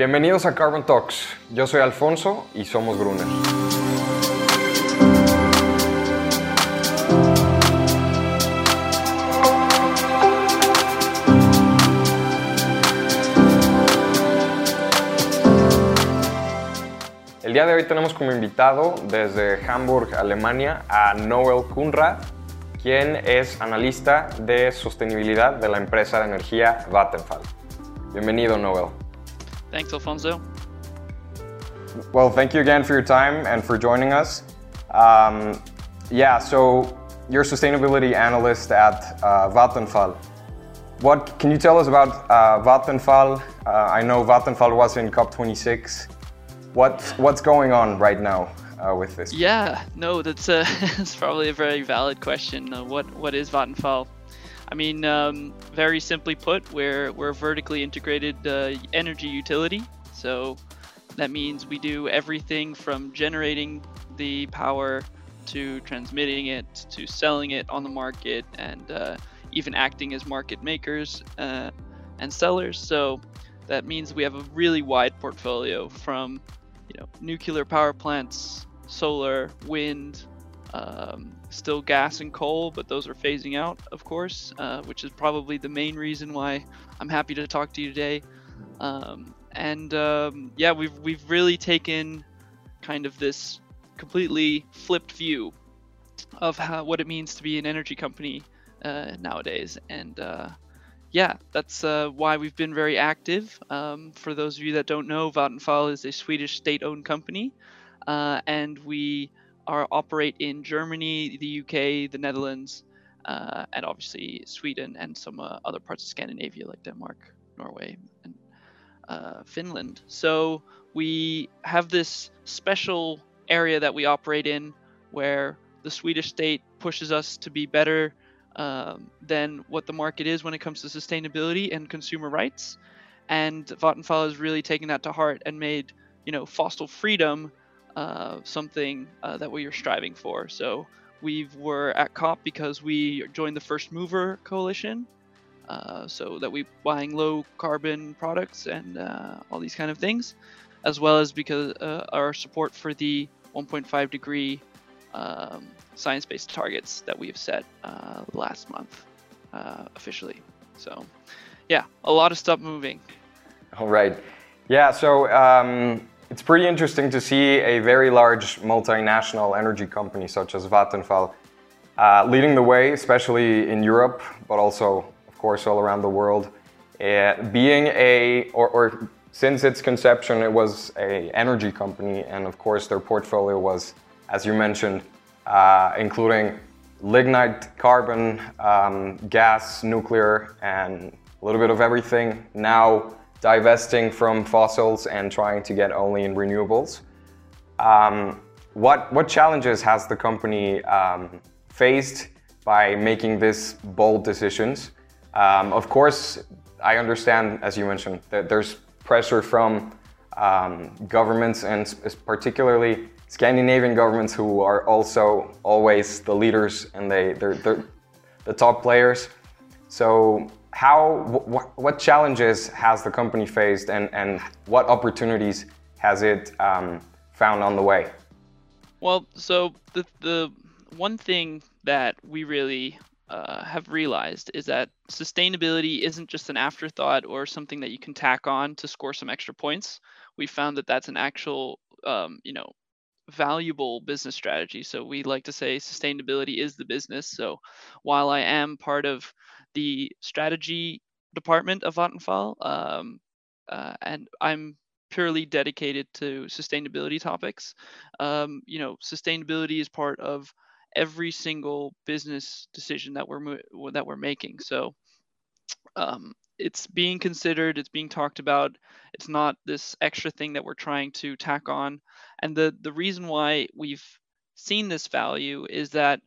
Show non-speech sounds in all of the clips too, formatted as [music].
Bienvenidos a Carbon Talks. Yo soy Alfonso y somos Gruner. El día de hoy tenemos como invitado desde Hamburg, Alemania, a Noel Kunrad, quien es analista de sostenibilidad de la empresa de energía Vattenfall. Bienvenido, Noel. Thanks, Alfonso. Well, thank you again for your time and for joining us. Um, yeah, so you're a sustainability analyst at uh, Vattenfall. What can you tell us about uh, Vattenfall? Uh, I know Vattenfall was in COP26. What what's going on right now uh, with this? Yeah, no, that's a [laughs] that's probably a very valid question. Uh, what what is Vattenfall? I mean, um, very simply put, we're we're a vertically integrated uh, energy utility. So that means we do everything from generating the power to transmitting it to selling it on the market and uh, even acting as market makers uh, and sellers. So that means we have a really wide portfolio from you know nuclear power plants, solar, wind, um, still gas and coal, but those are phasing out, of course, uh, which is probably the main reason why I'm happy to talk to you today. Um, and um, yeah, we've we've really taken kind of this completely flipped view of how what it means to be an energy company uh, nowadays, and uh, yeah, that's uh, why we've been very active. Um, for those of you that don't know, Vattenfall is a Swedish state-owned company, uh, and we are operate in Germany, the UK, the Netherlands, uh, and obviously Sweden and some uh, other parts of Scandinavia like Denmark, Norway, and uh, Finland. So we have this special area that we operate in where the Swedish state pushes us to be better um, than what the market is when it comes to sustainability and consumer rights. And Vattenfall has really taken that to heart and made, you know, fossil freedom uh, something uh, that we are striving for. So we were at COP because we joined the First Mover Coalition, uh, so that we buying low carbon products and uh, all these kind of things, as well as because uh, our support for the 1.5 degree um, science-based targets that we have set uh, last month officially. So, yeah, a lot of stuff moving. All right. Yeah. So. Um it's pretty interesting to see a very large multinational energy company such as Vattenfall uh, leading the way, especially in Europe, but also, of course, all around the world. Uh, being a, or, or, since its conception, it was a energy company, and of course, their portfolio was, as you mentioned, uh, including lignite, carbon, um, gas, nuclear, and a little bit of everything. Now, divesting from fossils and trying to get only in renewables. Um, what, what challenges has the company um, faced by making these bold decisions? Um, of course, I understand, as you mentioned, that there's pressure from um, governments and particularly Scandinavian governments who are also always the leaders and they, they're, they're the top players. So how what, what challenges has the company faced and, and what opportunities has it um, found on the way? Well, so the, the one thing that we really uh, have realized is that sustainability isn't just an afterthought or something that you can tack on to score some extra points. We found that that's an actual, um, you know, valuable business strategy. So we like to say sustainability is the business. So while I am part of the strategy department of Vattenfall, um, uh, and I'm purely dedicated to sustainability topics. Um, you know, sustainability is part of every single business decision that we're that we're making. So um, it's being considered, it's being talked about. It's not this extra thing that we're trying to tack on. And the the reason why we've seen this value is that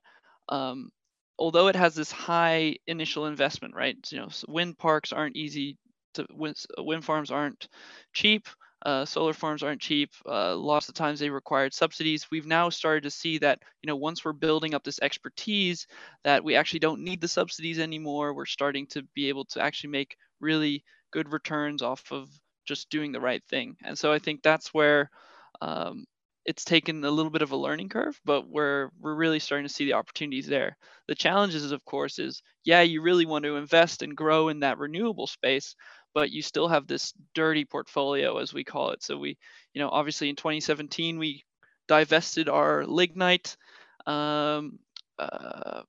um, although it has this high initial investment, right? You know, wind parks aren't easy to wind, farms aren't cheap. Uh, solar farms aren't cheap. Uh, lots of times they required subsidies. We've now started to see that, you know, once we're building up this expertise, that we actually don't need the subsidies anymore. We're starting to be able to actually make really good returns off of just doing the right thing. And so I think that's where um, it's taken a little bit of a learning curve, but we're we're really starting to see the opportunities there. The challenges, of course, is yeah, you really want to invest and grow in that renewable space, but you still have this dirty portfolio, as we call it. So we, you know, obviously in 2017 we divested our lignite um, uh,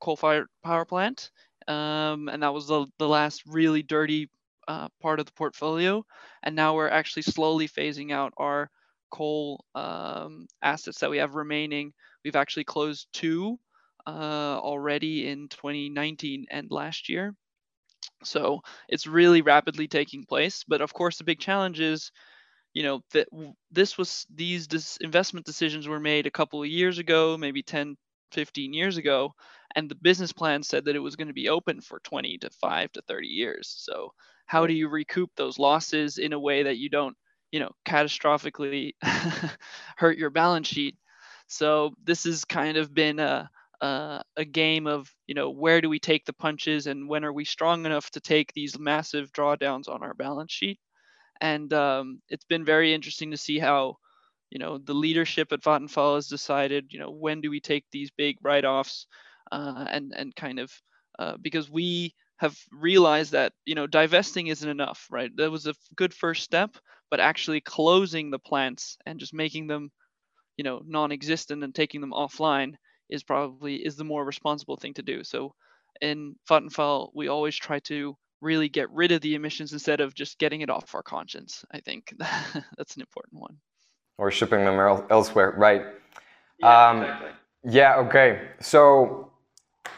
coal-fired power plant, um, and that was the the last really dirty uh, part of the portfolio. And now we're actually slowly phasing out our coal um, assets that we have remaining. We've actually closed two uh, already in 2019 and last year. So it's really rapidly taking place. But of course, the big challenge is, you know, that this was these dis- investment decisions were made a couple of years ago, maybe 10, 15 years ago, and the business plan said that it was going to be open for 20 to 5 to 30 years. So how do you recoup those losses in a way that you don't you know catastrophically [laughs] hurt your balance sheet. So this has kind of been a, a, a game of you know where do we take the punches and when are we strong enough to take these massive drawdowns on our balance sheet? And um, it's been very interesting to see how you know the leadership at Vattenfall has decided you know when do we take these big write-offs uh, and and kind of uh, because we have realized that you know divesting isn't enough right? That was a good first step but actually closing the plants and just making them you know non-existent and taking them offline is probably is the more responsible thing to do. So in Vattenfall we always try to really get rid of the emissions instead of just getting it off our conscience i think. [laughs] That's an important one. Or shipping them elsewhere right. Yeah, um, exactly. yeah okay. So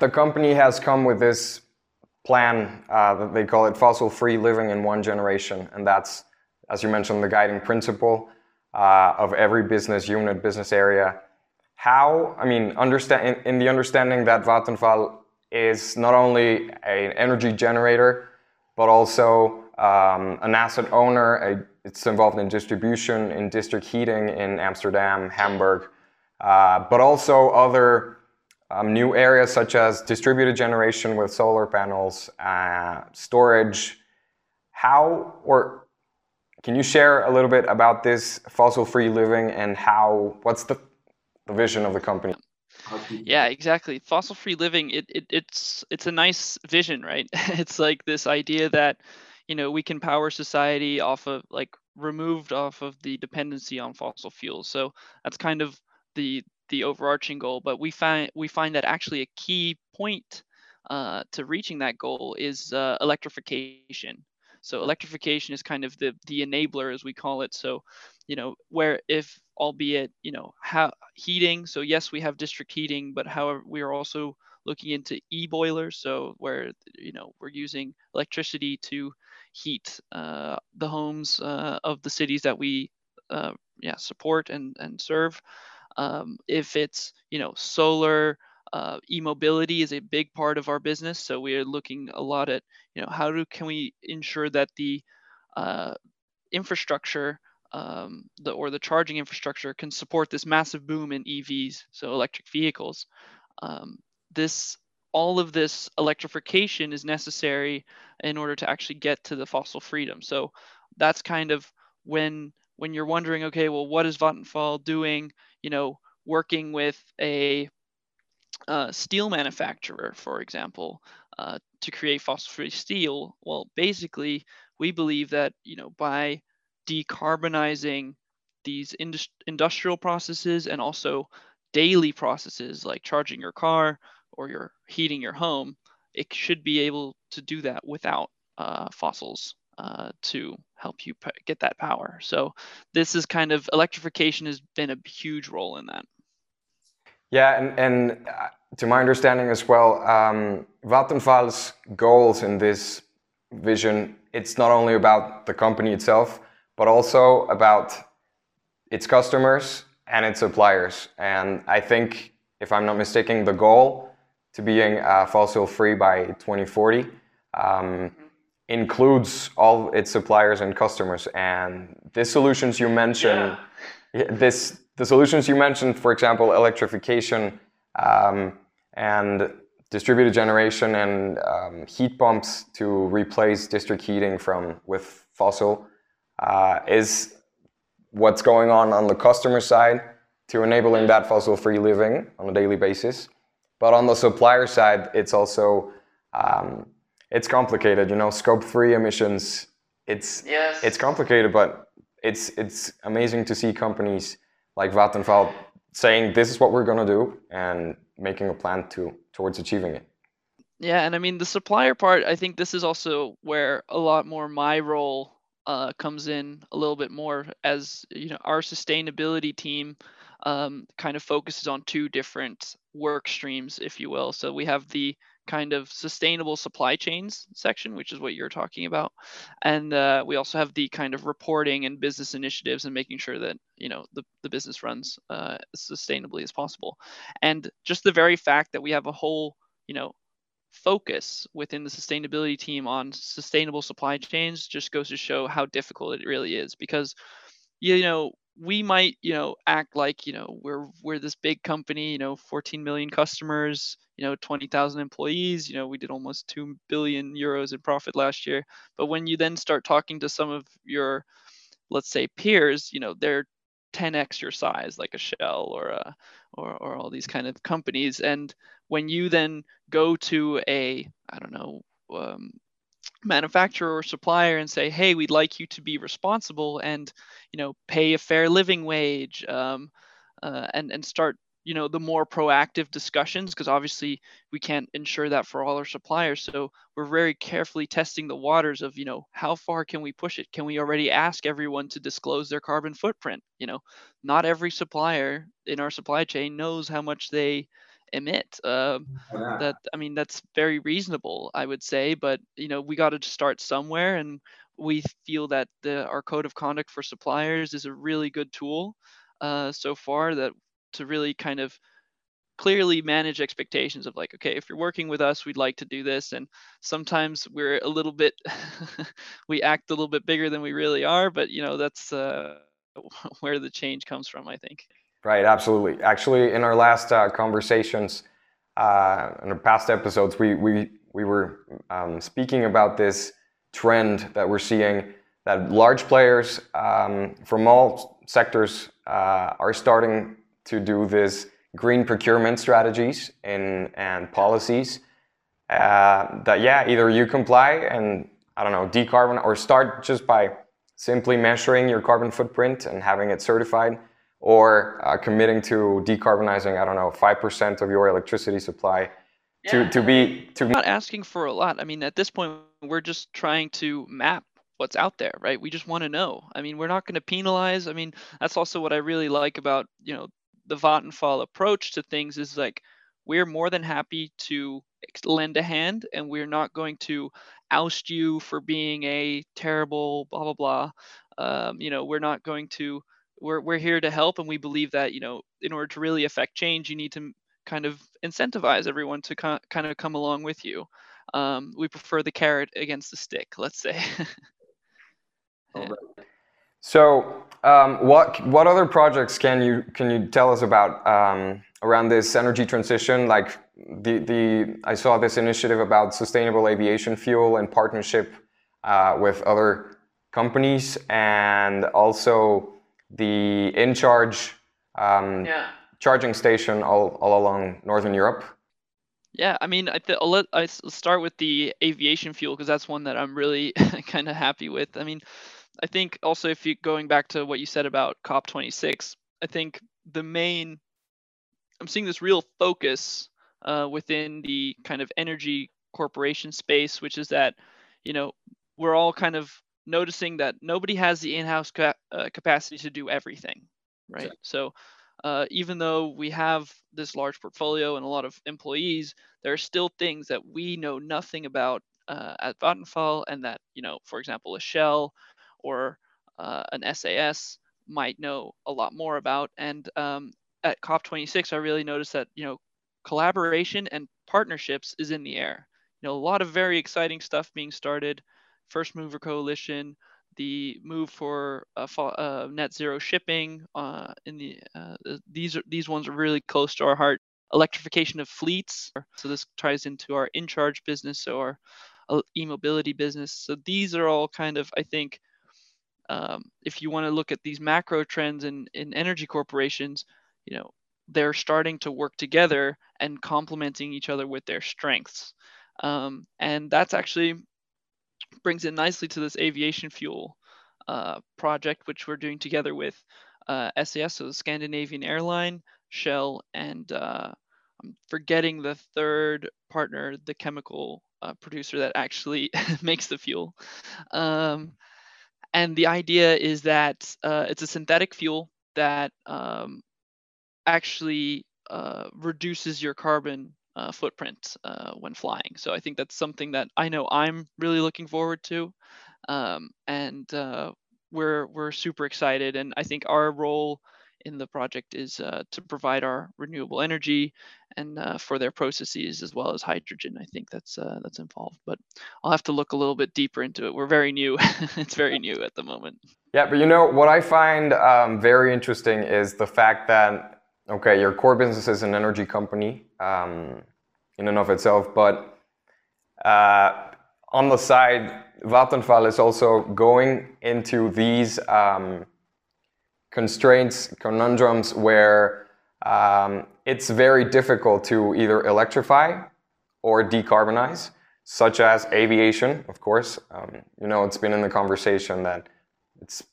the company has come with this plan uh, that they call it fossil free living in one generation and that's as you mentioned, the guiding principle uh, of every business unit, business area. How, I mean, understand in, in, the understanding that Vattenfall is not only an energy generator, but also um, an asset owner. A, it's involved in distribution, in district heating in Amsterdam, Hamburg, uh, but also other um, new areas such as distributed generation with solar panels, uh, storage. How, or can you share a little bit about this fossil-free living and how? What's the, the vision of the company? Yeah, exactly. Fossil-free living. It, it it's it's a nice vision, right? [laughs] it's like this idea that you know we can power society off of like removed off of the dependency on fossil fuels. So that's kind of the the overarching goal. But we find we find that actually a key point uh, to reaching that goal is uh, electrification. So electrification is kind of the the enabler, as we call it. So, you know, where if albeit you know how heating. So yes, we have district heating, but however, we are also looking into e-boilers. So where you know we're using electricity to heat uh, the homes uh, of the cities that we uh, yeah support and and serve. Um, if it's you know solar uh, e-mobility is a big part of our business, so we are looking a lot at you know how do can we ensure that the uh, infrastructure um, the, or the charging infrastructure can support this massive boom in EVs, so electric vehicles. Um, this all of this electrification is necessary in order to actually get to the fossil freedom. So that's kind of when when you're wondering, okay, well, what is Vattenfall doing? You know, working with a uh, steel manufacturer, for example, uh, to create fossil-free steel, well, basically, we believe that you know by decarbonizing these indus- industrial processes and also daily processes like charging your car or your heating your home, it should be able to do that without uh, fossils uh, to help you p- get that power. So this is kind of electrification has been a huge role in that. Yeah, and, and uh, to my understanding as well, um, Vattenfall's goals in this vision, it's not only about the company itself, but also about its customers and its suppliers. And I think, if I'm not mistaken, the goal to being uh, fossil free by 2040 um, includes all its suppliers and customers. And the solutions you mentioned, yeah. this the solutions you mentioned, for example, electrification um, and distributed generation and um, heat pumps to replace district heating from with fossil uh, is what's going on on the customer side to enabling that fossil-free living on a daily basis. But on the supplier side, it's also um, it's complicated. You know, scope three emissions. It's yes. it's complicated, but it's it's amazing to see companies like Vattenfall saying this is what we're going to do and making a plan to towards achieving it. Yeah, and I mean the supplier part. I think this is also where a lot more my role uh, comes in a little bit more as you know our sustainability team um, kind of focuses on two different work streams, if you will. So we have the kind of sustainable supply chains section, which is what you're talking about, and uh, we also have the kind of reporting and business initiatives and making sure that you know the, the business runs uh, as sustainably as possible. And just the very fact that we have a whole you know focus within the sustainability team on sustainable supply chains just goes to show how difficult it really is because you know we might you know act like you know we're we're this big company you know 14 million customers you know 20,000 employees you know we did almost 2 billion euros in profit last year. But when you then start talking to some of your let's say peers you know they're 10x your size like a shell or a or, or all these kind of companies. And when you then go to a i don't know um, manufacturer or supplier and say hey we'd like you to be responsible and you know pay a fair living wage um, uh, and and start you know the more proactive discussions because obviously we can't ensure that for all our suppliers. So we're very carefully testing the waters of you know how far can we push it? Can we already ask everyone to disclose their carbon footprint? You know not every supplier in our supply chain knows how much they emit um, yeah. that i mean that's very reasonable i would say but you know we got to start somewhere and we feel that the our code of conduct for suppliers is a really good tool uh, so far that to really kind of clearly manage expectations of like okay if you're working with us we'd like to do this and sometimes we're a little bit [laughs] we act a little bit bigger than we really are but you know that's uh, [laughs] where the change comes from i think right absolutely. Actually in our last uh, conversations uh, in our past episodes we we we were um, speaking about this trend that we're seeing that large players um, from all sectors uh, are starting to do this green procurement strategies and, and policies uh, that, yeah, either you comply and, I don't know, decarbon or start just by simply measuring your carbon footprint and having it certified or uh, committing to decarbonizing, I don't know, 5% of your electricity supply to, to be to not asking for a lot. I mean, at this point, we're just trying to map what's out there, right? We just want to know. I mean, we're not going to penalize. I mean, that's also what I really like about, you know, the Vattenfall approach to things is like we're more than happy to lend a hand and we're not going to oust you for being a terrible blah blah blah um, you know we're not going to we're, we're here to help and we believe that you know in order to really affect change you need to kind of incentivize everyone to kind of come along with you um, we prefer the carrot against the stick let's say [laughs] yeah. so um, what what other projects can you can you tell us about um, around this energy transition? Like the the I saw this initiative about sustainable aviation fuel in partnership uh, with other companies, and also the InCharge um, yeah. charging station all, all along Northern Europe. Yeah, I mean, I th- I'll let I start with the aviation fuel because that's one that I'm really [laughs] kind of happy with. I mean, I think also if you going back to what you said about COP26, I think the main I'm seeing this real focus uh, within the kind of energy corporation space, which is that you know we're all kind of noticing that nobody has the in-house ca- uh, capacity to do everything, right? Exactly. So uh, even though we have this large portfolio and a lot of employees, there are still things that we know nothing about uh, at Vattenfall, and that you know, for example, a Shell or uh, an SAS might know a lot more about. And um, at COP26, I really noticed that you know collaboration and partnerships is in the air. You know, a lot of very exciting stuff being started. First Mover Coalition, the move for uh, uh, net zero shipping. Uh, in the uh, these are these ones are really close to our heart. Electrification of fleets. So this ties into our InCharge business or uh, e-mobility business. So these are all kind of I think um, if you want to look at these macro trends in, in energy corporations, you know, they're starting to work together and complementing each other with their strengths. Um, and that's actually brings it nicely to this aviation fuel uh, project, which we're doing together with uh, SAS, so the Scandinavian Airline, Shell, and uh, I'm forgetting the third partner, the chemical uh, producer that actually [laughs] makes the fuel. Um, and the idea is that uh, it's a synthetic fuel that um, actually uh, reduces your carbon uh, footprint uh, when flying. So I think that's something that I know I'm really looking forward to, um, and uh, we're we're super excited. And I think our role in the project is uh, to provide our renewable energy and uh, for their processes as well as hydrogen. I think that's uh, that's involved, but I'll have to look a little bit deeper into it. We're very new; [laughs] it's very new at the moment. Yeah, but you know what I find um, very interesting is the fact that okay, your core business is an energy company um, in and of itself, but uh, on the side, Vattenfall is also going into these. Um, constraints, conundrums where um, it's very difficult to either electrify or decarbonize, such as aviation, of course. Um, you know, it's been in the conversation that it's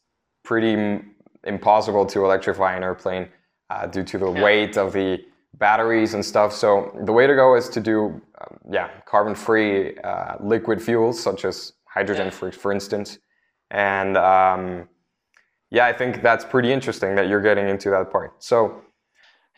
pretty impossible to electrify an airplane uh, due to the yeah. weight of the batteries and stuff. So the way to go is to do, um, yeah, carbon-free uh, liquid fuels such as hydrogen, yeah. for, for instance, and um, yeah, I think that's pretty interesting that you're getting into that part. So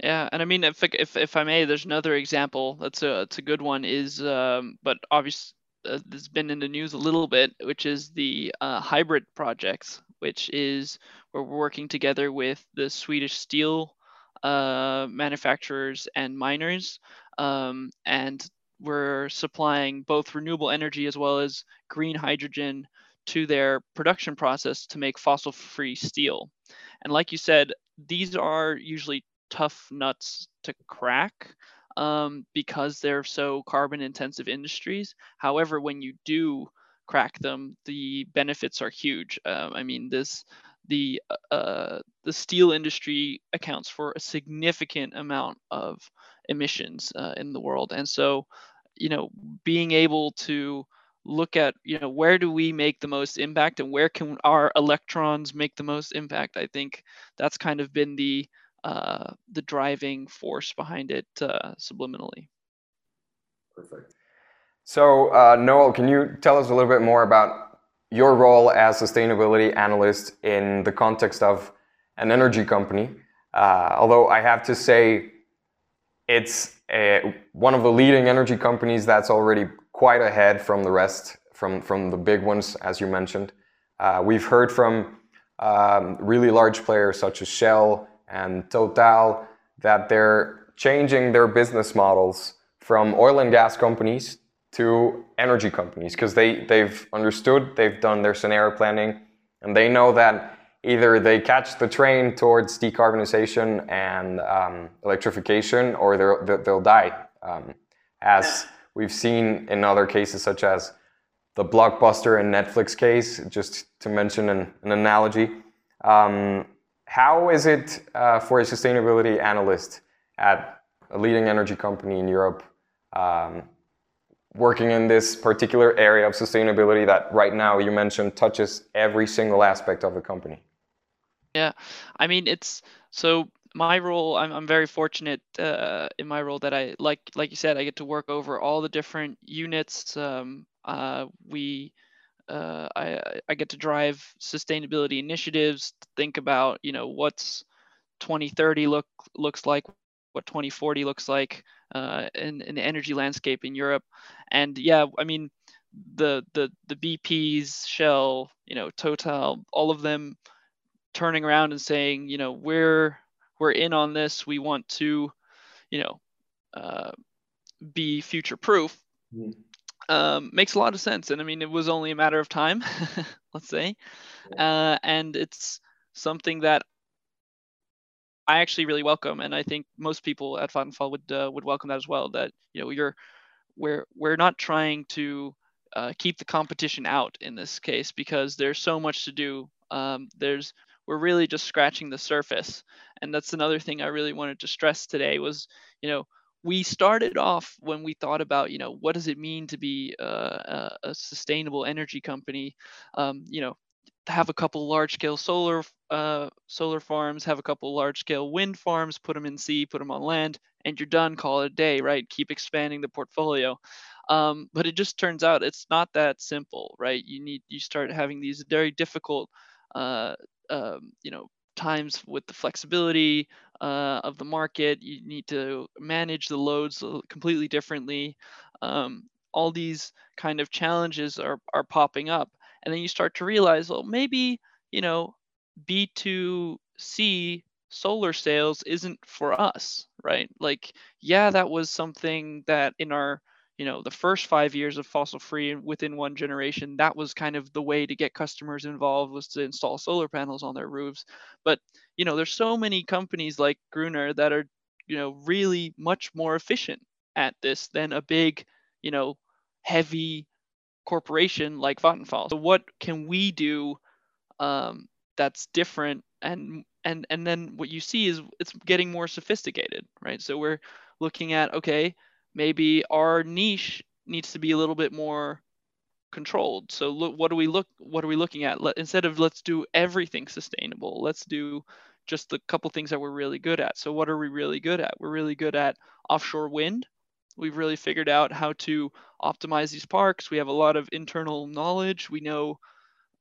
yeah, and I mean, if if if I may, there's another example that's a it's a good one is, um, but obviously uh, has been in the news a little bit, which is the uh, HYBRIT projects, which is where we're working together with the Swedish steel uh, manufacturers and miners, um, and we're supplying both renewable energy as well as green hydrogen to their production process to make fossil free steel. And like you said, these are usually tough nuts to crack um, because they're so carbon intensive industries. However, when you do crack them, the benefits are huge. Um, I mean, this the uh, the steel industry accounts for a significant amount of emissions uh, in the world, and so you know being able to look at you know where do we make the most impact and where can our electrons make the most impact i think that's kind of been the uh, the driving force behind it uh, subliminally. Perfect. So uh, noel can you tell us a little bit more about your role as sustainability analyst in the context of an energy company uh, although i have to say it's a, one of the leading energy companies that's already quite ahead from the rest, from, from the big ones, as you mentioned. Uh, we've heard from um, really large players such as Shell and Total that they're changing their business models from oil and gas companies to energy companies because they, they've understood, they've done their scenario planning, and they know that either they catch the train towards decarbonization and um, electrification or they'll, they'll die. Um, as we've seen in other cases, such as the Blockbuster and Netflix case, just to mention an, an analogy. Um, how is it uh, for a sustainability analyst at a leading energy company in Europe um, working in this particular area of sustainability that right now you mentioned touches every single aspect of the company? Yeah, I mean, it's so my role, I'm, I'm very fortunate uh, in my role that I like like you said, I get to work over all the different units. Um, uh, we uh, I I get to drive sustainability initiatives, think about you know what's 2030 look looks like, what 2040 looks like uh, in, in the energy landscape in Europe, and yeah, I mean the the the BPs, Shell, you know, Total, all of them turning around and saying, you know, we're we're in on this. We want to, you know, uh, be future proof. Mm-hmm. Um, makes a lot of sense. And I mean, it was only a matter of time, [laughs] let's say. Uh, and it's something that I actually really welcome, and I think most people at Vattenfall would uh, would welcome that as well. That you know, you're we're we're not trying to uh, keep the competition out in this case because there's so much to do Um, there's we're really just scratching the surface, and that's another thing I really wanted to stress today was you know we started off when we thought about you know what does it mean to be a, a sustainable energy company um, you know have a couple large scale solar uh, solar farms have a couple large scale wind farms put them in sea put them on land and you're done call it a day right keep expanding the portfolio um, but it just turns out it's not that simple right you need you start having these very difficult uh, um, you know times with the flexibility uh, of the market. You need to manage the loads completely differently. Um, all these kind of challenges are, are popping up. And then you start to realize, well, maybe, you know, B2C solar sales isn't for us, right? Like, yeah, that was something that in our you know the first five years of fossil free within one generation that was kind of the way to get customers involved was to install solar panels on their roofs but you know there's so many companies like gruner that are you know really much more efficient at this than a big you know heavy corporation like vattenfall so what can we do um, that's different and and and then what you see is it's getting more sophisticated right so we're looking at okay maybe our niche needs to be a little bit more controlled. So look, what do we look? What are we looking at? Let, instead of let's do everything sustainable, let's do just the couple things that we're really good at. So what are we really good at? We're really good at offshore wind. We've really figured out how to optimize these parks. We have a lot of internal knowledge. We know,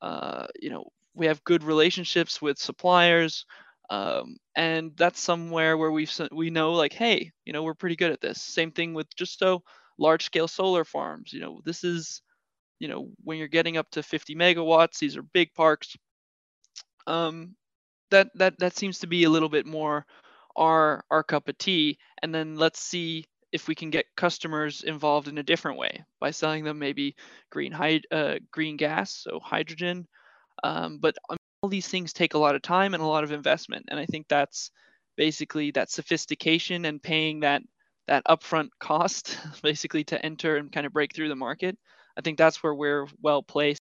uh, you know, we have good relationships with suppliers. Um, and that's somewhere where we we know like, hey, you know, we're pretty good at this. Same thing with just so large scale solar farms. You know, this is, you know, when you're getting up to 50 megawatts, these are big parks. Um, that that that seems to be a little bit more our our cup of tea. And then let's see if we can get customers involved in a different way by selling them maybe green uh, green gas, so hydrogen. Um, but all these things take a lot of time and a lot of investment and i think that's basically that sophistication and paying that that upfront cost [laughs] basically to enter and kind of break through the market i think that's where we're well placed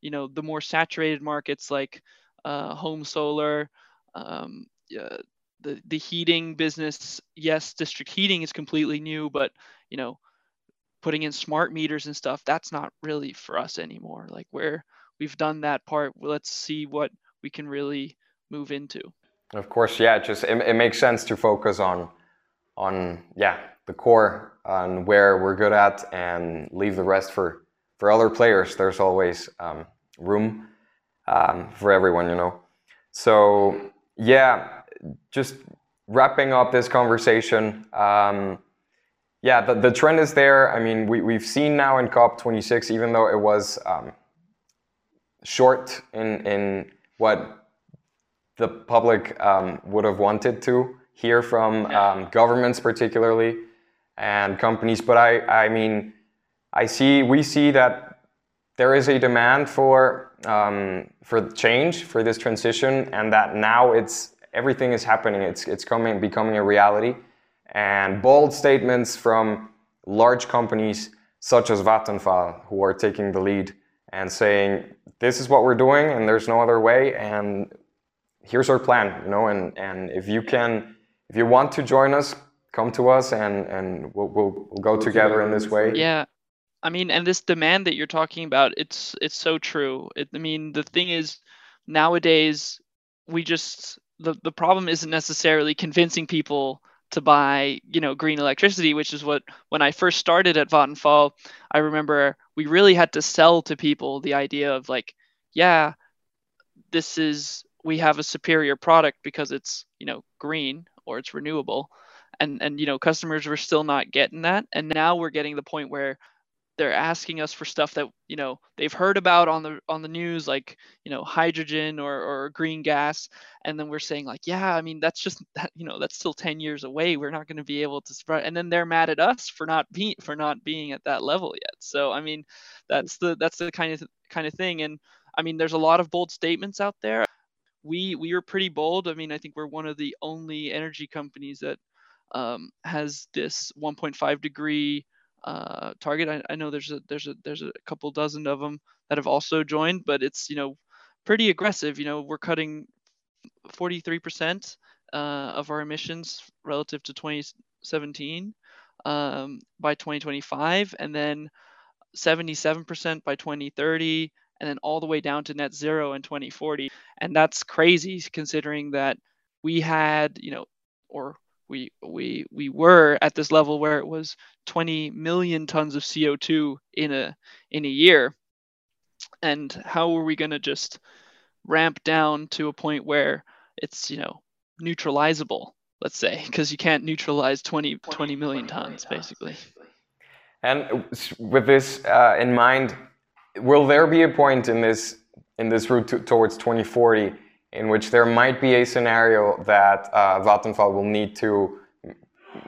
you know the more saturated markets like uh, home solar um, uh, the the heating business yes district heating is completely new but you know putting in smart meters and stuff that's not really for us anymore like we're we've done that part. Let's see what we can really move into. Of course, yeah. it Just it, it makes sense to focus on on yeah the core on where we're good at and leave the rest for for other players. There's always um, room um, for everyone, you know. So yeah, just wrapping up this conversation. Um, yeah, the, the trend is there. I mean, we, we've seen now in COP26, even though it was um, short in in what the public um, would have wanted to hear from um, governments, particularly, and companies. But I, I mean, I see we see that there is a demand for um, for change for this transition, and that now it's everything is happening. It's it's coming becoming a reality, and bold statements from large companies such as Vattenfall, who are taking the lead and saying this is what we're doing and there's no other way and here's our plan you know and and if you can if you want to join us come to us and and we'll, we'll, we'll go together in this way. Yeah. I mean and this demand that you're talking about it's it's so true. It, i mean the thing is nowadays we just the, the problem isn't necessarily convincing people to buy you know green electricity which is what when i first started at vattenfall i remember we really had to sell to people the idea of like yeah this is we have a superior product because it's you know green or it's renewable. And and you know customers were still not getting that. And now we're getting the point where they're asking us for stuff that you know they've heard about on the on the news like you know hydrogen or, or green gas. And then we're saying like yeah i mean that's just [laughs] that you know that's still 10 years away. We're not going to be able to spread and then they're mad at us for not being for not being at that level yet. So i mean that's the that's the kind of kind of thing. And i mean there's a lot of bold statements out there. We we were pretty bold. I mean i think we're one of the only energy companies that um, has this 1.5 degree uh, target. I, I, know there's a there's a there's a couple dozen of them that have also joined, but it's you know pretty aggressive. You know, we're cutting 43% uh, of our emissions relative to 2017 um, by 2025, and then 77% by 2030, and then all the way down to net zero in 2040. And that's crazy considering that we had, you know, or we we we were at this level where it was 20 million tons of CO2 in a in a year. And how are we going to just ramp down to a point where it's, you know, neutralizable, let's say, because you can't neutralize 20, 20 million tons, basically. And with this uh, in mind, will there be a point in this in this route to, towards 2040 in which there might be a scenario that uh, Vattenfall will need to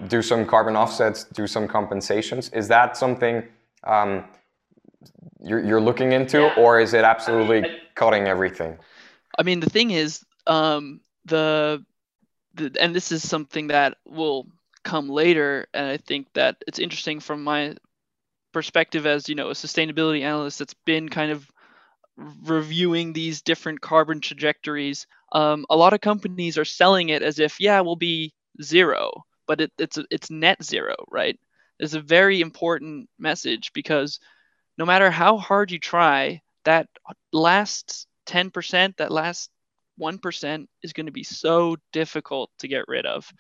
do some carbon offsets, do some compensations? Is that something um, you're, you're, looking into, yeah. or is it absolutely I mean, cutting everything? I mean, the thing is, um, the, the and this is something that will come later, and I think that it's interesting from my perspective as you know a sustainability analyst that's been kind of reviewing these different carbon trajectories. Um, a lot of companies are selling it as if yeah we'll be zero, but it, it's it's net zero, right? It's a very important message because no matter how hard you try, that last 10%, that last 1% is going to be so difficult to get rid of.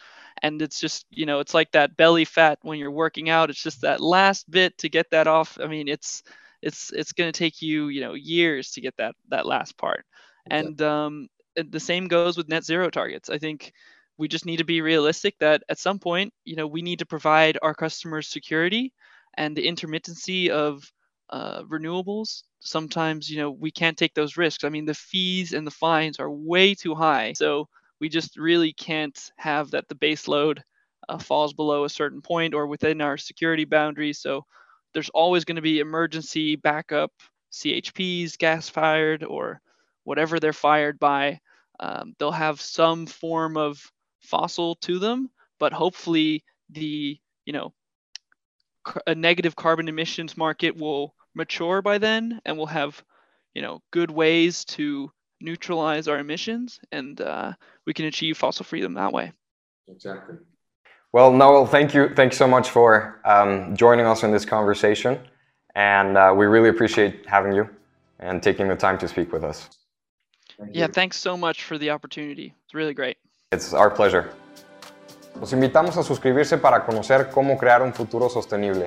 And it's just, you know, it's like that belly fat when you're working out. It's just that last bit to get that off. I mean, it's it's it's going to take you, you know, years to get that that last part. Exactly. And um the same goes with net zero targets. I think we just need to be realistic that at some point, you know, we need to provide our customers security and the intermittency of uh, renewables sometimes you know we can't take those risks i mean the fees and the fines are way too high so we just really can't have that the base load uh, falls below a certain point or within our security boundaries so there's always going to be emergency backup chps gas fired or whatever they're fired by. Um, they'll have some form of fossil to them but hopefully the you know a negative carbon emissions market will mature by then and we'll have you know good ways to neutralize our emissions and uh, we can achieve fossil freedom that way. Exactly well noel thank you thanks so much for um, joining us in this conversation and uh, we really appreciate having you and taking the time to speak with us Thank yeah thanks so much for the opportunity it's really great it's our pleasure Los invitamos a suscribirse para conocer cómo crear un futuro sostenible.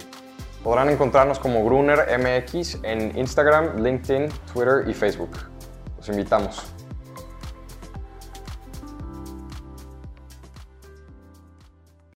Podrán encontrarnos como Gruner MX en Instagram, LinkedIn, Twitter y Facebook. Los invitamos.